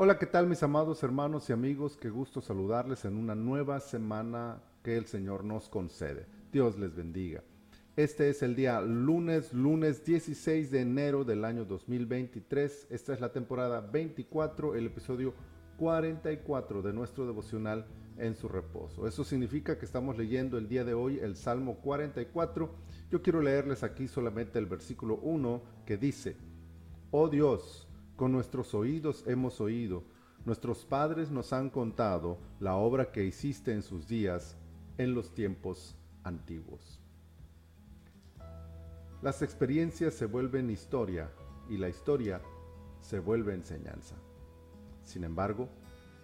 Hola, ¿qué tal mis amados hermanos y amigos? Qué gusto saludarles en una nueva semana que el Señor nos concede. Dios les bendiga. Este es el día lunes, lunes 16 de enero del año 2023. Esta es la temporada 24, el episodio 44 de nuestro devocional en su reposo. Eso significa que estamos leyendo el día de hoy el Salmo 44. Yo quiero leerles aquí solamente el versículo 1 que dice, Oh Dios, con nuestros oídos hemos oído, nuestros padres nos han contado la obra que hiciste en sus días, en los tiempos antiguos. Las experiencias se vuelven historia y la historia se vuelve enseñanza. Sin embargo,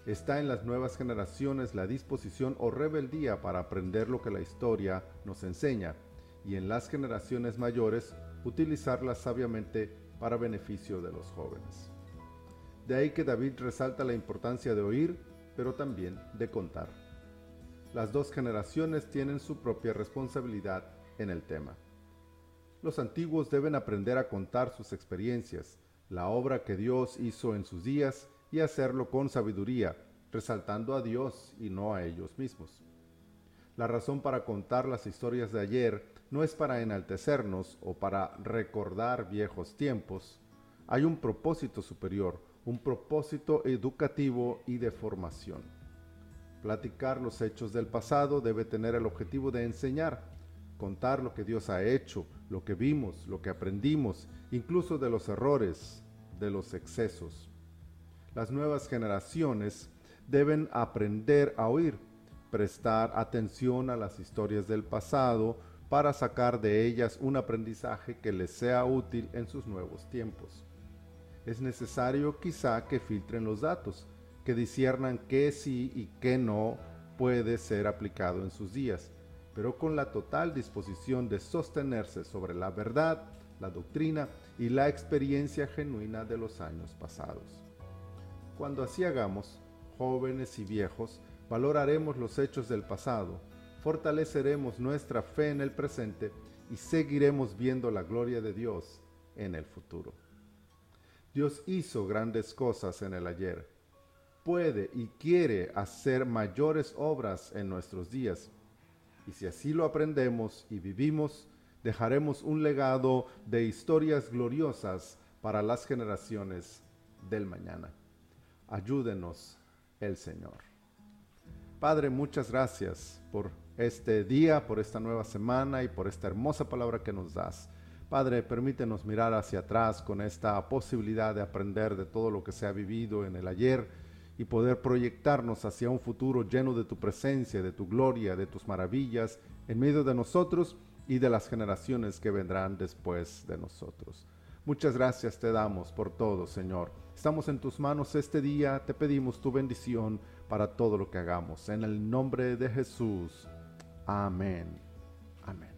está en las nuevas generaciones la disposición o rebeldía para aprender lo que la historia nos enseña y en las generaciones mayores utilizarla sabiamente para beneficio de los jóvenes. De ahí que David resalta la importancia de oír, pero también de contar. Las dos generaciones tienen su propia responsabilidad en el tema. Los antiguos deben aprender a contar sus experiencias, la obra que Dios hizo en sus días y hacerlo con sabiduría, resaltando a Dios y no a ellos mismos. La razón para contar las historias de ayer no es para enaltecernos o para recordar viejos tiempos. Hay un propósito superior, un propósito educativo y de formación. Platicar los hechos del pasado debe tener el objetivo de enseñar, contar lo que Dios ha hecho, lo que vimos, lo que aprendimos, incluso de los errores, de los excesos. Las nuevas generaciones deben aprender a oír prestar atención a las historias del pasado para sacar de ellas un aprendizaje que les sea útil en sus nuevos tiempos. Es necesario quizá que filtren los datos, que disiernan qué sí y qué no puede ser aplicado en sus días, pero con la total disposición de sostenerse sobre la verdad, la doctrina y la experiencia genuina de los años pasados. Cuando así hagamos, jóvenes y viejos, valoraremos los hechos del pasado, fortaleceremos nuestra fe en el presente y seguiremos viendo la gloria de Dios en el futuro. Dios hizo grandes cosas en el ayer, puede y quiere hacer mayores obras en nuestros días, y si así lo aprendemos y vivimos, dejaremos un legado de historias gloriosas para las generaciones del mañana. Ayúdenos el Señor. Padre, muchas gracias por este día, por esta nueva semana y por esta hermosa palabra que nos das. Padre, permítenos mirar hacia atrás con esta posibilidad de aprender de todo lo que se ha vivido en el ayer y poder proyectarnos hacia un futuro lleno de tu presencia, de tu gloria, de tus maravillas en medio de nosotros y de las generaciones que vendrán después de nosotros. Muchas gracias te damos por todo, Señor. Estamos en tus manos este día, te pedimos tu bendición para todo lo que hagamos. En el nombre de Jesús. Amén. Amén.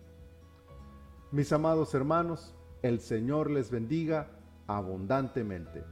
Mis amados hermanos, el Señor les bendiga abundantemente.